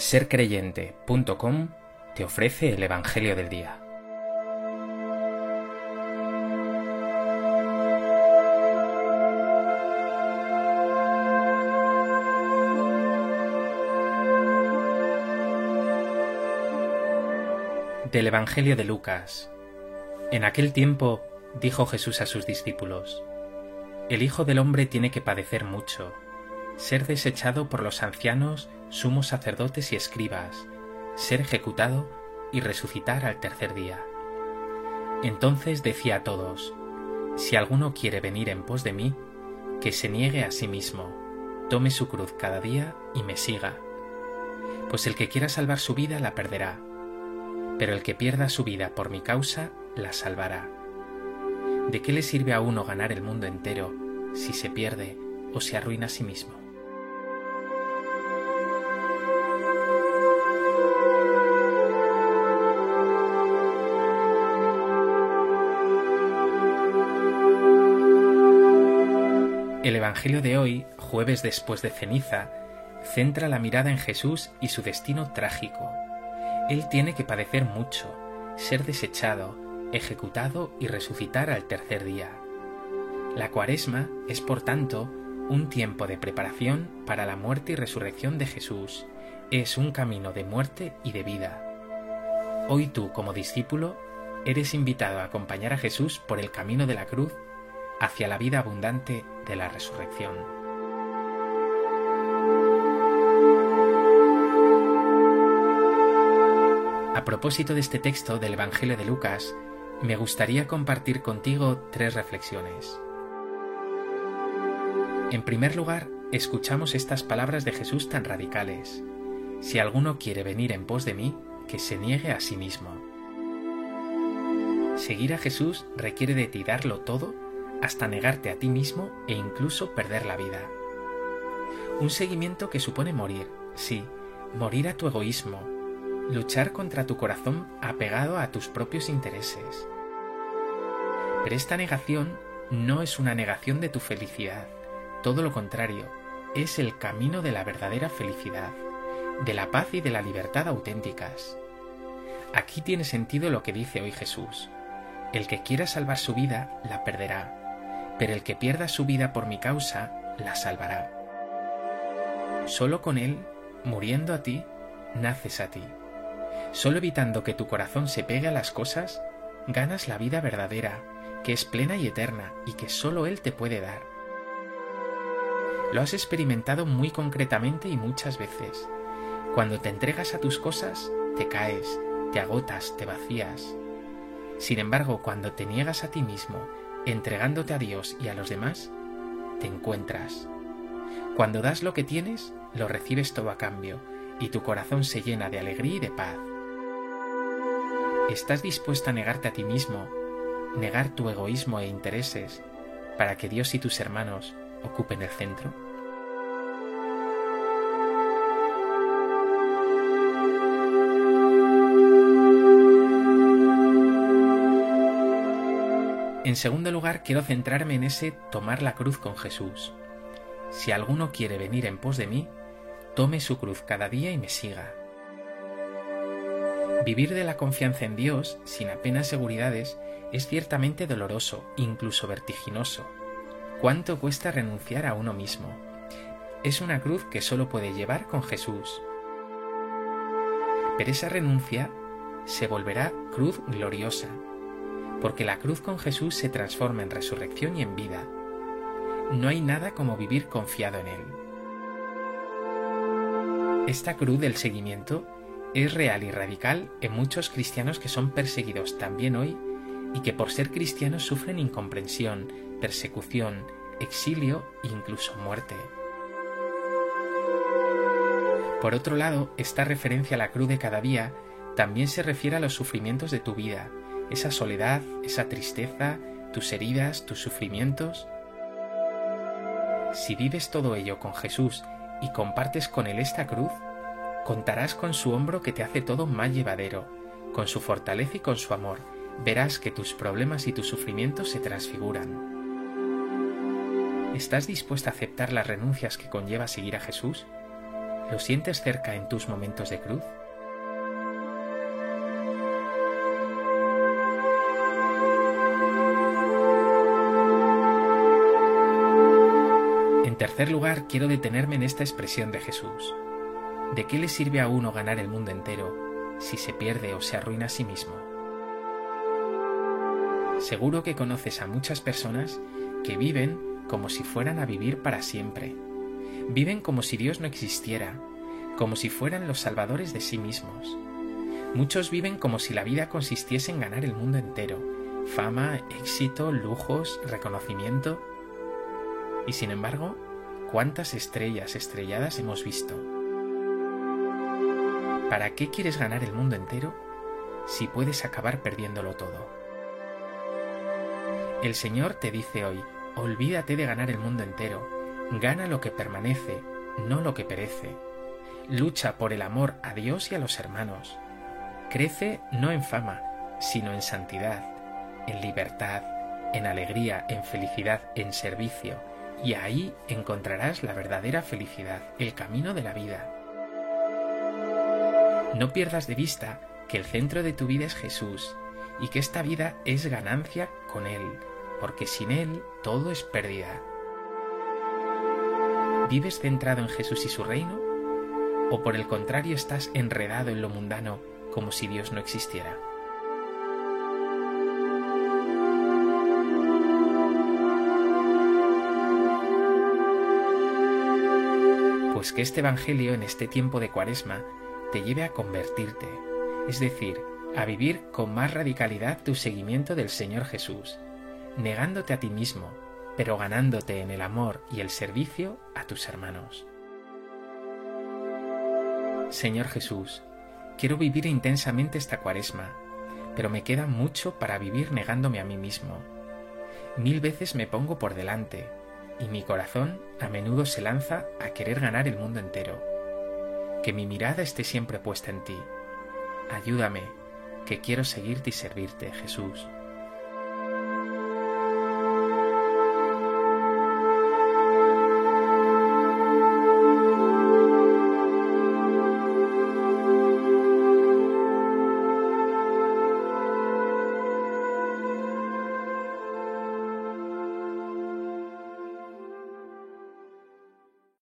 sercreyente.com te ofrece el Evangelio del Día. Del Evangelio de Lucas. En aquel tiempo dijo Jesús a sus discípulos, El Hijo del Hombre tiene que padecer mucho ser desechado por los ancianos, sumos sacerdotes y escribas, ser ejecutado y resucitar al tercer día. Entonces decía a todos, Si alguno quiere venir en pos de mí, que se niegue a sí mismo, tome su cruz cada día y me siga. Pues el que quiera salvar su vida la perderá, pero el que pierda su vida por mi causa la salvará. ¿De qué le sirve a uno ganar el mundo entero si se pierde o se arruina a sí mismo? El Evangelio de hoy, jueves después de ceniza, centra la mirada en Jesús y su destino trágico. Él tiene que padecer mucho, ser desechado, ejecutado y resucitar al tercer día. La cuaresma es, por tanto, un tiempo de preparación para la muerte y resurrección de Jesús. Es un camino de muerte y de vida. Hoy tú, como discípulo, eres invitado a acompañar a Jesús por el camino de la cruz hacia la vida abundante de la resurrección. A propósito de este texto del Evangelio de Lucas, me gustaría compartir contigo tres reflexiones. En primer lugar, escuchamos estas palabras de Jesús tan radicales. Si alguno quiere venir en pos de mí, que se niegue a sí mismo. Seguir a Jesús requiere de ti darlo todo hasta negarte a ti mismo e incluso perder la vida. Un seguimiento que supone morir, sí, morir a tu egoísmo, luchar contra tu corazón apegado a tus propios intereses. Pero esta negación no es una negación de tu felicidad, todo lo contrario, es el camino de la verdadera felicidad, de la paz y de la libertad auténticas. Aquí tiene sentido lo que dice hoy Jesús. El que quiera salvar su vida la perderá, pero el que pierda su vida por mi causa, la salvará. Solo con Él, muriendo a ti, naces a ti. Solo evitando que tu corazón se pegue a las cosas, ganas la vida verdadera, que es plena y eterna y que solo Él te puede dar. Lo has experimentado muy concretamente y muchas veces. Cuando te entregas a tus cosas, te caes, te agotas, te vacías. Sin embargo, cuando te niegas a ti mismo entregándote a Dios y a los demás, te encuentras. Cuando das lo que tienes, lo recibes todo a cambio y tu corazón se llena de alegría y de paz. ¿Estás dispuesta a negarte a ti mismo, negar tu egoísmo e intereses para que Dios y tus hermanos ocupen el centro? En segundo lugar, quiero centrarme en ese tomar la cruz con Jesús. Si alguno quiere venir en pos de mí, tome su cruz cada día y me siga. Vivir de la confianza en Dios, sin apenas seguridades, es ciertamente doloroso, incluso vertiginoso. ¿Cuánto cuesta renunciar a uno mismo? Es una cruz que solo puede llevar con Jesús. Pero esa renuncia se volverá cruz gloriosa, porque la cruz con Jesús se transforma en resurrección y en vida. No hay nada como vivir confiado en Él. Esta cruz del seguimiento es real y radical en muchos cristianos que son perseguidos también hoy y que por ser cristianos sufren incomprensión, persecución, exilio e incluso muerte. Por otro lado, esta referencia a la cruz de cada día también se refiere a los sufrimientos de tu vida, esa soledad, esa tristeza, tus heridas, tus sufrimientos. Si vives todo ello con Jesús y compartes con Él esta cruz, contarás con su hombro que te hace todo más llevadero, con su fortaleza y con su amor. Verás que tus problemas y tus sufrimientos se transfiguran. ¿Estás dispuesta a aceptar las renuncias que conlleva seguir a Jesús? ¿Lo sientes cerca en tus momentos de cruz? Tercer lugar, quiero detenerme en esta expresión de Jesús. ¿De qué le sirve a uno ganar el mundo entero si se pierde o se arruina a sí mismo? Seguro que conoces a muchas personas que viven como si fueran a vivir para siempre. Viven como si Dios no existiera, como si fueran los salvadores de sí mismos. Muchos viven como si la vida consistiese en ganar el mundo entero, fama, éxito, lujos, reconocimiento. Y sin embargo, ¿cuántas estrellas estrelladas hemos visto? ¿Para qué quieres ganar el mundo entero si puedes acabar perdiéndolo todo? El Señor te dice hoy, olvídate de ganar el mundo entero, gana lo que permanece, no lo que perece. Lucha por el amor a Dios y a los hermanos. Crece no en fama, sino en santidad, en libertad, en alegría, en felicidad, en servicio, y ahí encontrarás la verdadera felicidad, el camino de la vida. No pierdas de vista que el centro de tu vida es Jesús y que esta vida es ganancia con Él, porque sin Él todo es pérdida. ¿Vives centrado en Jesús y su reino? ¿O por el contrario estás enredado en lo mundano como si Dios no existiera? Pues que este Evangelio en este tiempo de Cuaresma te lleve a convertirte, es decir, a vivir con más radicalidad tu seguimiento del Señor Jesús, negándote a ti mismo, pero ganándote en el amor y el servicio a tus hermanos. Señor Jesús, quiero vivir intensamente esta cuaresma, pero me queda mucho para vivir negándome a mí mismo. Mil veces me pongo por delante, y mi corazón a menudo se lanza a querer ganar el mundo entero que mi mirada esté siempre puesta en ti. Ayúdame, que quiero seguirte y servirte, Jesús.